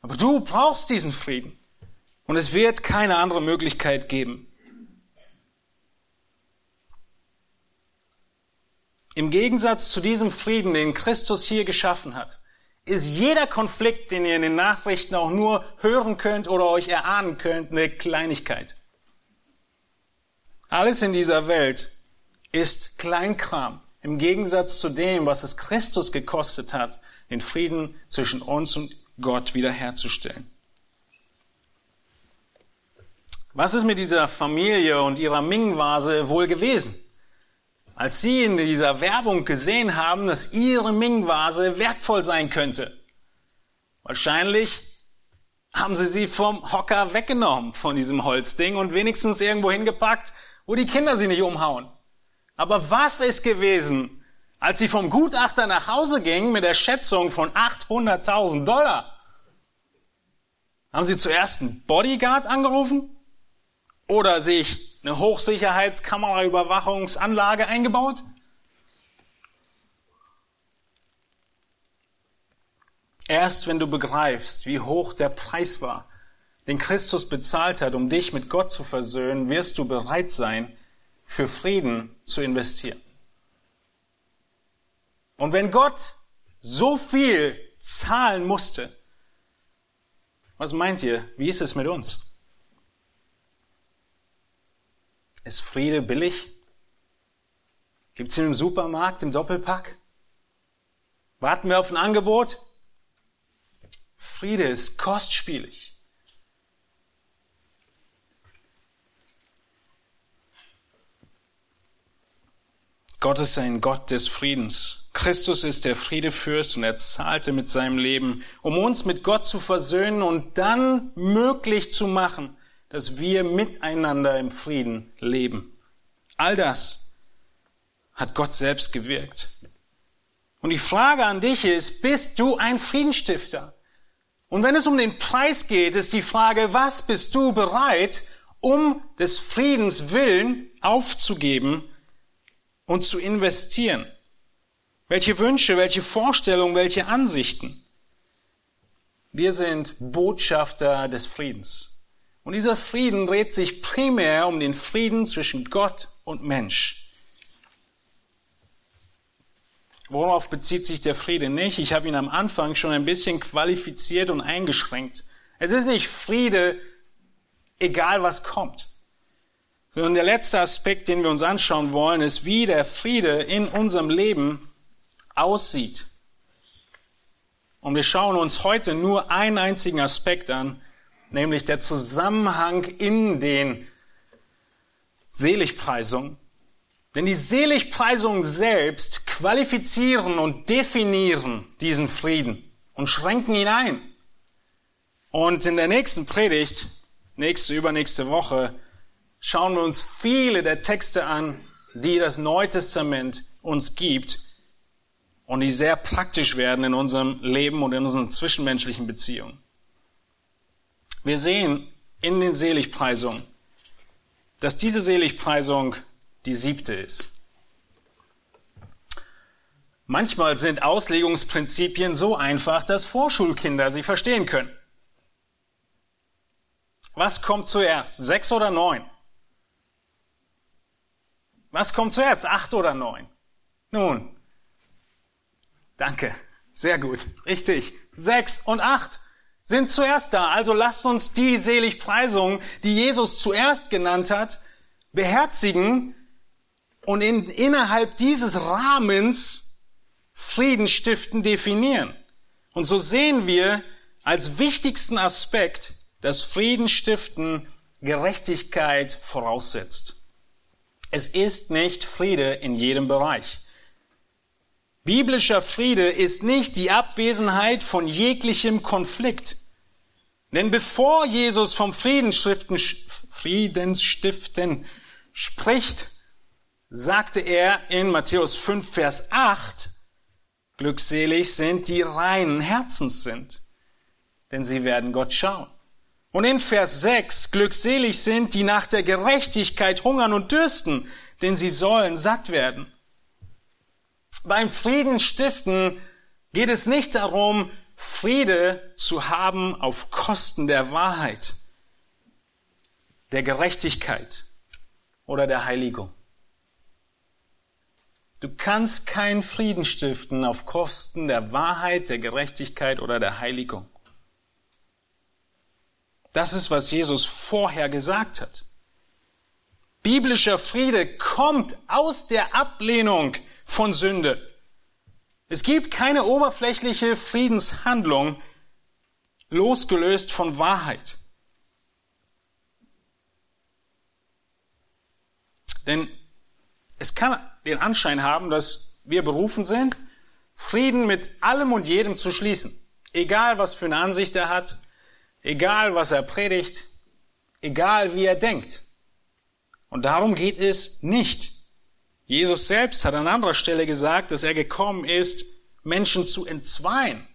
Speaker 1: Aber du brauchst diesen Frieden. Und es wird keine andere Möglichkeit geben. Im Gegensatz zu diesem Frieden, den Christus hier geschaffen hat, ist jeder Konflikt, den ihr in den Nachrichten auch nur hören könnt oder euch erahnen könnt, eine Kleinigkeit. Alles in dieser Welt ist Kleinkram im Gegensatz zu dem, was es Christus gekostet hat, den Frieden zwischen uns und Gott wiederherzustellen. Was ist mit dieser Familie und ihrer Ming-Vase wohl gewesen? Als sie in dieser Werbung gesehen haben, dass ihre Ming-Vase wertvoll sein könnte. Wahrscheinlich haben sie sie vom Hocker weggenommen von diesem Holzding und wenigstens irgendwo hingepackt, wo die Kinder sie nicht umhauen. Aber was ist gewesen, als sie vom Gutachter nach Hause gingen mit der Schätzung von 800.000 Dollar? Haben sie zuerst einen Bodyguard angerufen? Oder sich eine Hochsicherheitskameraüberwachungsanlage eingebaut? Erst wenn du begreifst, wie hoch der Preis war, den Christus bezahlt hat, um dich mit Gott zu versöhnen, wirst du bereit sein, für Frieden zu investieren. Und wenn Gott so viel zahlen musste, was meint ihr, wie ist es mit uns? Ist Friede billig? Gibt es ihn im Supermarkt im Doppelpack? Warten wir auf ein Angebot? Friede ist kostspielig. Gott ist ein Gott des Friedens. Christus ist der Friedefürst und er zahlte mit seinem Leben, um uns mit Gott zu versöhnen und dann möglich zu machen, dass wir miteinander im Frieden leben. All das hat Gott selbst gewirkt. Und die Frage an dich ist, bist du ein Friedensstifter? Und wenn es um den Preis geht, ist die Frage, was bist du bereit, um des Friedens willen aufzugeben und zu investieren? Welche Wünsche, welche Vorstellungen, welche Ansichten? Wir sind Botschafter des Friedens. Und dieser Frieden dreht sich primär um den Frieden zwischen Gott und Mensch. Worauf bezieht sich der Friede nicht? Ich habe ihn am Anfang schon ein bisschen qualifiziert und eingeschränkt. Es ist nicht Friede, egal was kommt. Sondern der letzte Aspekt, den wir uns anschauen wollen, ist, wie der Friede in unserem Leben aussieht. Und wir schauen uns heute nur einen einzigen Aspekt an, nämlich der Zusammenhang in den Seligpreisung. Denn die Seligpreisung selbst qualifizieren und definieren diesen Frieden und schränken ihn ein. Und in der nächsten Predigt, nächste, übernächste Woche, schauen wir uns viele der Texte an, die das Neue Testament uns gibt und die sehr praktisch werden in unserem Leben und in unseren zwischenmenschlichen Beziehungen. Wir sehen in den Seligpreisungen, dass diese Seligpreisung die siebte ist. Manchmal sind Auslegungsprinzipien so einfach, dass Vorschulkinder sie verstehen können. Was kommt zuerst? Sechs oder neun? Was kommt zuerst? Acht oder neun? Nun, danke. Sehr gut. Richtig. Sechs und acht sind zuerst da. Also lasst uns die Seligpreisung, die Jesus zuerst genannt hat, beherzigen und in, innerhalb dieses Rahmens Frieden stiften definieren. Und so sehen wir als wichtigsten Aspekt, dass Frieden stiften Gerechtigkeit voraussetzt. Es ist nicht Friede in jedem Bereich. Biblischer Friede ist nicht die Abwesenheit von jeglichem Konflikt. Denn bevor Jesus vom Friedensstiften, spricht, sagte er in Matthäus 5, Vers 8, glückselig sind die reinen Herzens sind, denn sie werden Gott schauen. Und in Vers 6, glückselig sind, die nach der Gerechtigkeit hungern und dürsten, denn sie sollen satt werden. Beim Frieden stiften geht es nicht darum, Friede zu haben auf Kosten der Wahrheit, der Gerechtigkeit oder der Heiligung. Du kannst keinen Frieden stiften auf Kosten der Wahrheit, der Gerechtigkeit oder der Heiligung. Das ist, was Jesus vorher gesagt hat. Biblischer Friede kommt aus der Ablehnung von Sünde. Es gibt keine oberflächliche Friedenshandlung losgelöst von Wahrheit. Denn es kann den Anschein haben, dass wir berufen sind, Frieden mit allem und jedem zu schließen. Egal, was für eine Ansicht er hat, egal was er predigt, egal wie er denkt. Und darum geht es nicht. Jesus selbst hat an anderer Stelle gesagt, dass er gekommen ist, Menschen zu entzweien.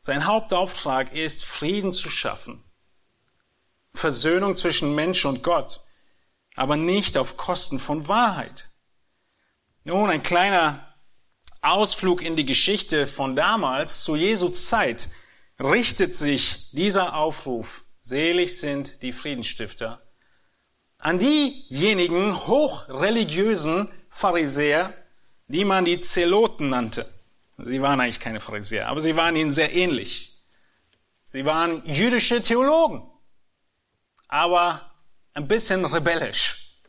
Speaker 1: Sein Hauptauftrag ist, Frieden zu schaffen. Versöhnung zwischen Mensch und Gott, aber nicht auf Kosten von Wahrheit. Nun, ein kleiner Ausflug in die Geschichte von damals, zu Jesu Zeit richtet sich dieser Aufruf, selig sind die Friedensstifter, an diejenigen hochreligiösen Pharisäer, die man die Zeloten nannte. Sie waren eigentlich keine Pharisäer, aber sie waren ihnen sehr ähnlich. Sie waren jüdische Theologen, aber ein bisschen rebellisch,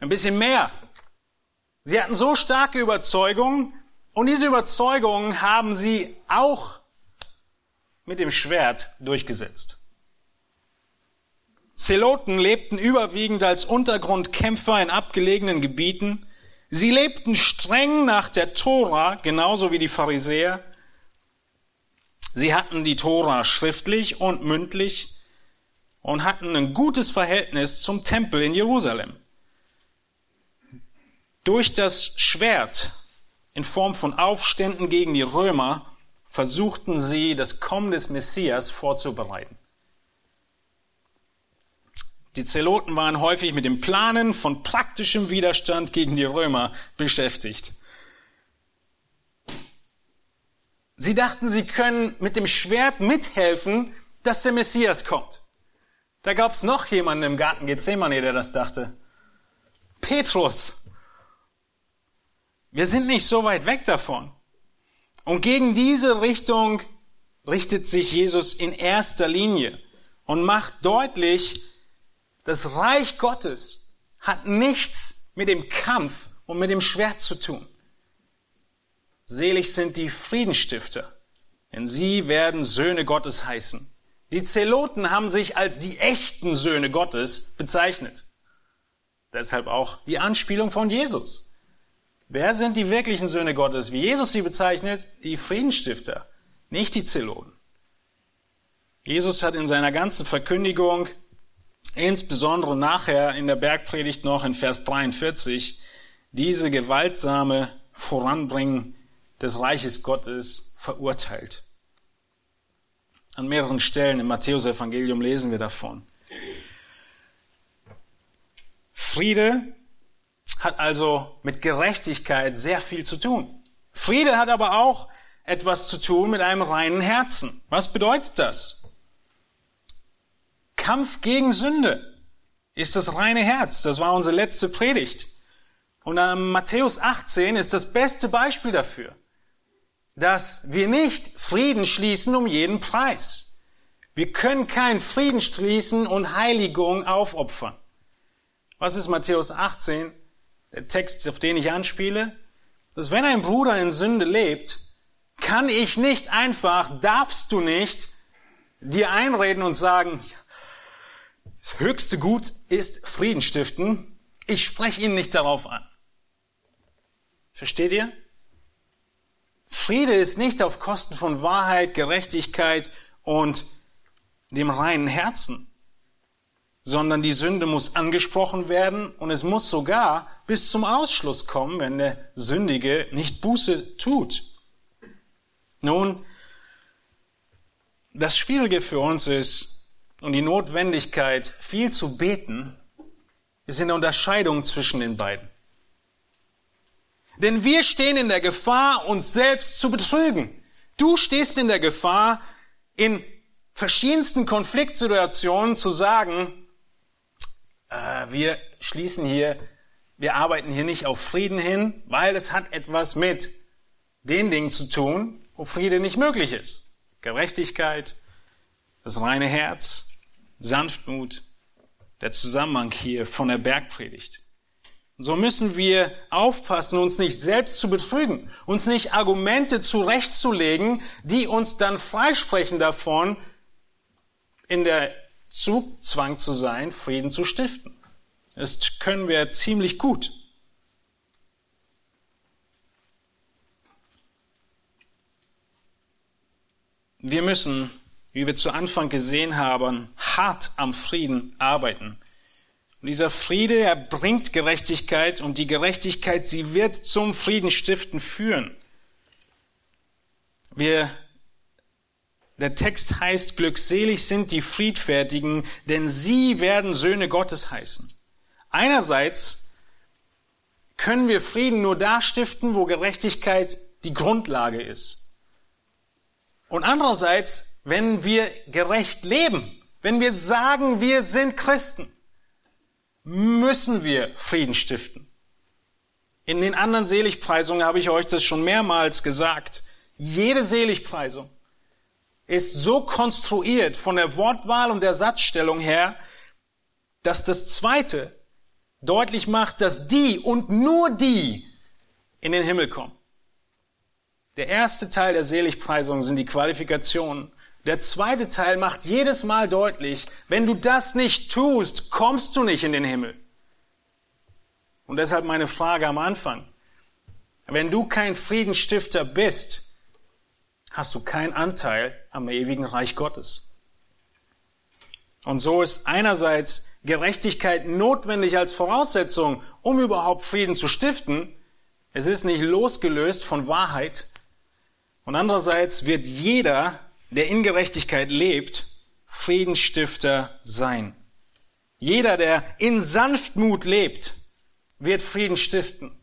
Speaker 1: ein bisschen mehr. Sie hatten so starke Überzeugungen und diese Überzeugungen haben sie auch mit dem Schwert durchgesetzt. Zeloten lebten überwiegend als Untergrundkämpfer in abgelegenen Gebieten. Sie lebten streng nach der Tora, genauso wie die Pharisäer. Sie hatten die Tora schriftlich und mündlich und hatten ein gutes Verhältnis zum Tempel in Jerusalem. Durch das Schwert in Form von Aufständen gegen die Römer versuchten sie, das Kommen des Messias vorzubereiten. Die Zeloten waren häufig mit dem Planen von praktischem Widerstand gegen die Römer beschäftigt. Sie dachten, sie können mit dem Schwert mithelfen, dass der Messias kommt. Da gab es noch jemanden im Garten Gethsemane, der das dachte. Petrus. Wir sind nicht so weit weg davon. Und gegen diese Richtung richtet sich Jesus in erster Linie und macht deutlich, das Reich Gottes hat nichts mit dem Kampf und mit dem Schwert zu tun. Selig sind die Friedenstifter, denn sie werden Söhne Gottes heißen. Die Zeloten haben sich als die echten Söhne Gottes bezeichnet. Deshalb auch die Anspielung von Jesus. Wer sind die wirklichen Söhne Gottes? Wie Jesus sie bezeichnet? Die Friedensstifter, nicht die Zeloten. Jesus hat in seiner ganzen Verkündigung, insbesondere nachher in der Bergpredigt noch in Vers 43, diese gewaltsame Voranbringen des Reiches Gottes verurteilt. An mehreren Stellen im Matthäusevangelium lesen wir davon. Friede hat also mit Gerechtigkeit sehr viel zu tun. Friede hat aber auch etwas zu tun mit einem reinen Herzen. Was bedeutet das? Kampf gegen Sünde ist das reine Herz. Das war unsere letzte Predigt. Und Matthäus 18 ist das beste Beispiel dafür, dass wir nicht Frieden schließen um jeden Preis. Wir können keinen Frieden schließen und Heiligung aufopfern. Was ist Matthäus 18? Der Text, auf den ich anspiele, dass wenn ein Bruder in Sünde lebt, kann ich nicht einfach, darfst du nicht dir einreden und sagen, das höchste Gut ist Frieden stiften. Ich spreche ihn nicht darauf an. Versteht ihr? Friede ist nicht auf Kosten von Wahrheit, Gerechtigkeit und dem reinen Herzen, sondern die Sünde muss angesprochen werden und es muss sogar bis zum Ausschluss kommen, wenn der Sündige nicht Buße tut. Nun, das Schwierige für uns ist, und die Notwendigkeit, viel zu beten, ist in der Unterscheidung zwischen den beiden. Denn wir stehen in der Gefahr, uns selbst zu betrügen. Du stehst in der Gefahr, in verschiedensten Konfliktsituationen zu sagen, äh, wir schließen hier, wir arbeiten hier nicht auf Frieden hin, weil es hat etwas mit den Dingen zu tun, wo Friede nicht möglich ist. Gerechtigkeit, das reine Herz, Sanftmut, der Zusammenhang hier von der Bergpredigt. So müssen wir aufpassen, uns nicht selbst zu betrügen, uns nicht Argumente zurechtzulegen, die uns dann freisprechen davon, in der Zugzwang zu sein, Frieden zu stiften. Das können wir ziemlich gut. Wir müssen wie wir zu Anfang gesehen haben, hart am Frieden arbeiten. Und dieser Friede, er bringt Gerechtigkeit und die Gerechtigkeit, sie wird zum Friedenstiften führen. Wir, der Text heißt, glückselig sind die Friedfertigen, denn sie werden Söhne Gottes heißen. Einerseits können wir Frieden nur da stiften, wo Gerechtigkeit die Grundlage ist. Und andererseits wenn wir gerecht leben, wenn wir sagen, wir sind Christen, müssen wir Frieden stiften. In den anderen Seligpreisungen habe ich euch das schon mehrmals gesagt. Jede Seligpreisung ist so konstruiert von der Wortwahl und der Satzstellung her, dass das zweite deutlich macht, dass die und nur die in den Himmel kommen. Der erste Teil der Seligpreisung sind die Qualifikationen der zweite Teil macht jedes Mal deutlich, wenn du das nicht tust, kommst du nicht in den Himmel. Und deshalb meine Frage am Anfang. Wenn du kein Friedensstifter bist, hast du keinen Anteil am ewigen Reich Gottes. Und so ist einerseits Gerechtigkeit notwendig als Voraussetzung, um überhaupt Frieden zu stiften. Es ist nicht losgelöst von Wahrheit. Und andererseits wird jeder der in Gerechtigkeit lebt, Friedensstifter sein. Jeder, der in Sanftmut lebt, wird Frieden stiften.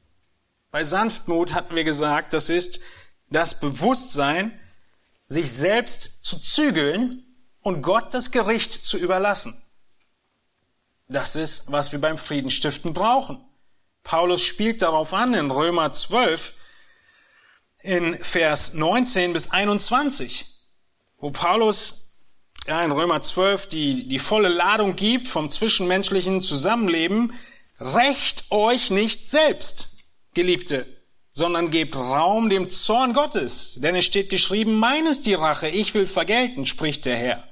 Speaker 1: Bei Sanftmut hatten wir gesagt, das ist das Bewusstsein, sich selbst zu zügeln und Gott das Gericht zu überlassen. Das ist, was wir beim Friedenstiften brauchen. Paulus spielt darauf an in Römer 12 in Vers 19 bis 21 wo Paulus ja, in Römer 12 die, die volle Ladung gibt vom zwischenmenschlichen Zusammenleben, rächt euch nicht selbst, Geliebte, sondern gebt Raum dem Zorn Gottes, denn es steht geschrieben, meines die Rache, ich will vergelten, spricht der Herr.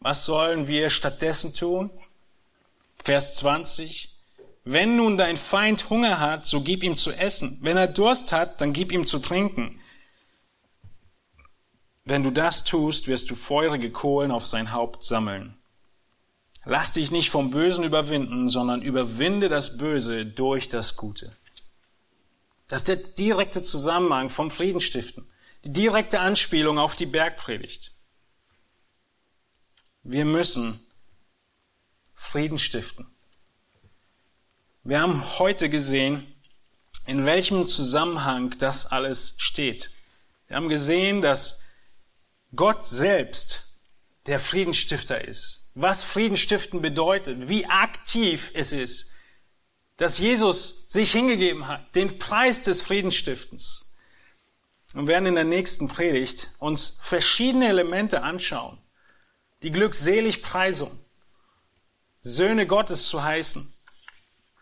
Speaker 1: Was sollen wir stattdessen tun? Vers 20. Wenn nun dein Feind Hunger hat, so gib ihm zu essen. Wenn er Durst hat, dann gib ihm zu trinken. Wenn du das tust, wirst du feurige Kohlen auf sein Haupt sammeln. Lass dich nicht vom Bösen überwinden, sondern überwinde das Böse durch das Gute. Das ist der direkte Zusammenhang vom Friedenstiften, die direkte Anspielung auf die Bergpredigt. Wir müssen Frieden stiften. Wir haben heute gesehen, in welchem Zusammenhang das alles steht. Wir haben gesehen, dass Gott selbst der Friedensstifter ist. Was Friedenstiften bedeutet, wie aktiv es ist, dass Jesus sich hingegeben hat, den Preis des Friedensstiftens. Und werden in der nächsten Predigt uns verschiedene Elemente anschauen. Die Glückseligpreisung, Söhne Gottes zu heißen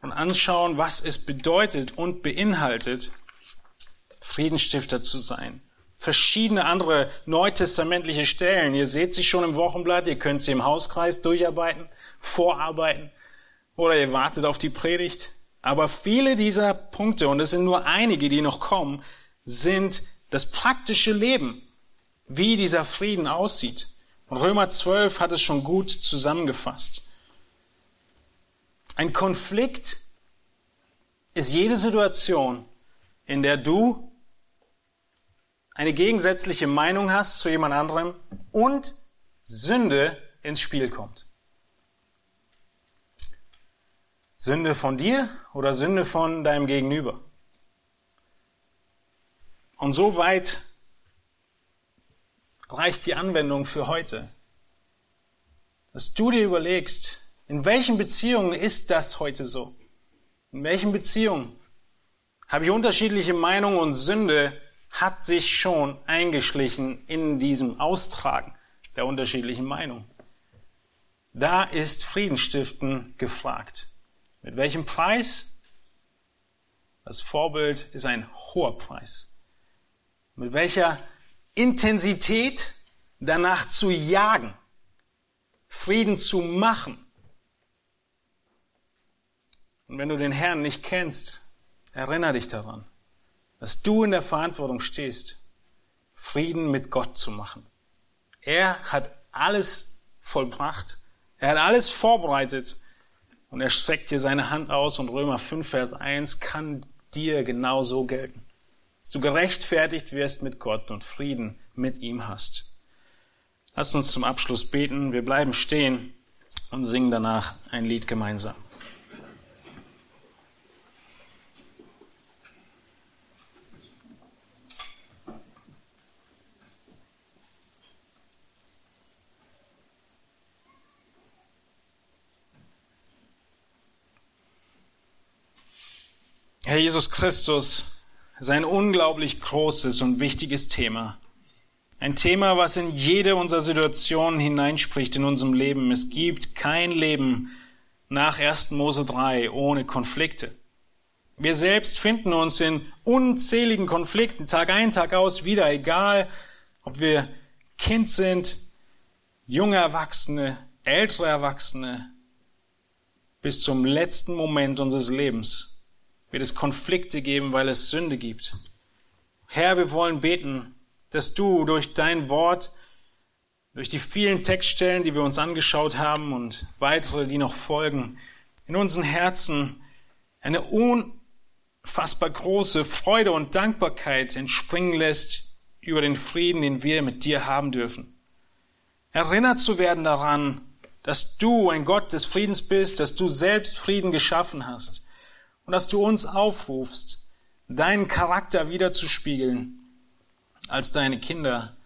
Speaker 1: und anschauen, was es bedeutet und beinhaltet, Friedensstifter zu sein. Verschiedene andere neutestamentliche Stellen. Ihr seht sie schon im Wochenblatt, ihr könnt sie im Hauskreis durcharbeiten, vorarbeiten oder ihr wartet auf die Predigt. Aber viele dieser Punkte, und es sind nur einige, die noch kommen, sind das praktische Leben, wie dieser Frieden aussieht. Römer 12 hat es schon gut zusammengefasst. Ein Konflikt ist jede Situation, in der du eine gegensätzliche Meinung hast zu jemand anderem und Sünde ins Spiel kommt. Sünde von dir oder Sünde von deinem Gegenüber. Und so weit reicht die Anwendung für heute, dass du dir überlegst, in welchen Beziehungen ist das heute so? In welchen Beziehungen habe ich unterschiedliche Meinungen und Sünde hat sich schon eingeschlichen in diesem Austragen der unterschiedlichen Meinungen. Da ist Friedensstiften gefragt. Mit welchem Preis? Das Vorbild ist ein hoher Preis. Mit welcher Intensität danach zu jagen, Frieden zu machen, und wenn du den Herrn nicht kennst, erinnere dich daran, dass du in der Verantwortung stehst, Frieden mit Gott zu machen. Er hat alles vollbracht. Er hat alles vorbereitet. Und er streckt dir seine Hand aus und Römer 5, Vers 1 kann dir genauso gelten. Dass du gerechtfertigt wirst mit Gott und Frieden mit ihm hast. Lass uns zum Abschluss beten. Wir bleiben stehen und singen danach ein Lied gemeinsam. Herr Jesus Christus, ist ein unglaublich großes und wichtiges Thema. Ein Thema, was in jede unserer Situationen hineinspricht in unserem Leben. Es gibt kein Leben nach 1. Mose 3 ohne Konflikte. Wir selbst finden uns in unzähligen Konflikten, Tag ein, Tag aus, wieder, egal ob wir Kind sind, junge Erwachsene, ältere Erwachsene, bis zum letzten Moment unseres Lebens wird es Konflikte geben, weil es Sünde gibt. Herr, wir wollen beten, dass du durch dein Wort, durch die vielen Textstellen, die wir uns angeschaut haben und weitere, die noch folgen, in unseren Herzen eine unfassbar große Freude und Dankbarkeit entspringen lässt über den Frieden, den wir mit dir haben dürfen. Erinnert zu werden daran, dass du ein Gott des Friedens bist, dass du selbst Frieden geschaffen hast und dass du uns aufrufst, deinen Charakter wiederzuspiegeln als deine Kinder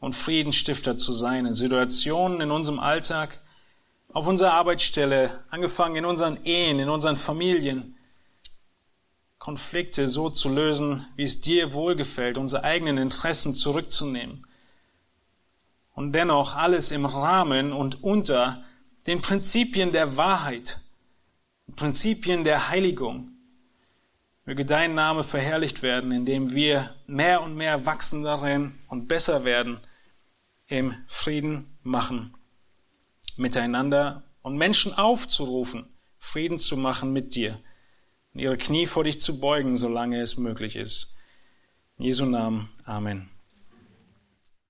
Speaker 1: und Friedensstifter zu sein in Situationen in unserem Alltag, auf unserer Arbeitsstelle, angefangen in unseren Ehen, in unseren Familien, Konflikte so zu lösen, wie es dir wohlgefällt, unsere eigenen Interessen zurückzunehmen. Und dennoch alles im Rahmen und unter den Prinzipien der Wahrheit Prinzipien der Heiligung. Möge dein Name verherrlicht werden, indem wir mehr und mehr wachsen darin und besser werden im Frieden machen miteinander und Menschen aufzurufen, Frieden zu machen mit dir und ihre Knie vor dich zu beugen, solange es möglich ist. In Jesu Namen. Amen.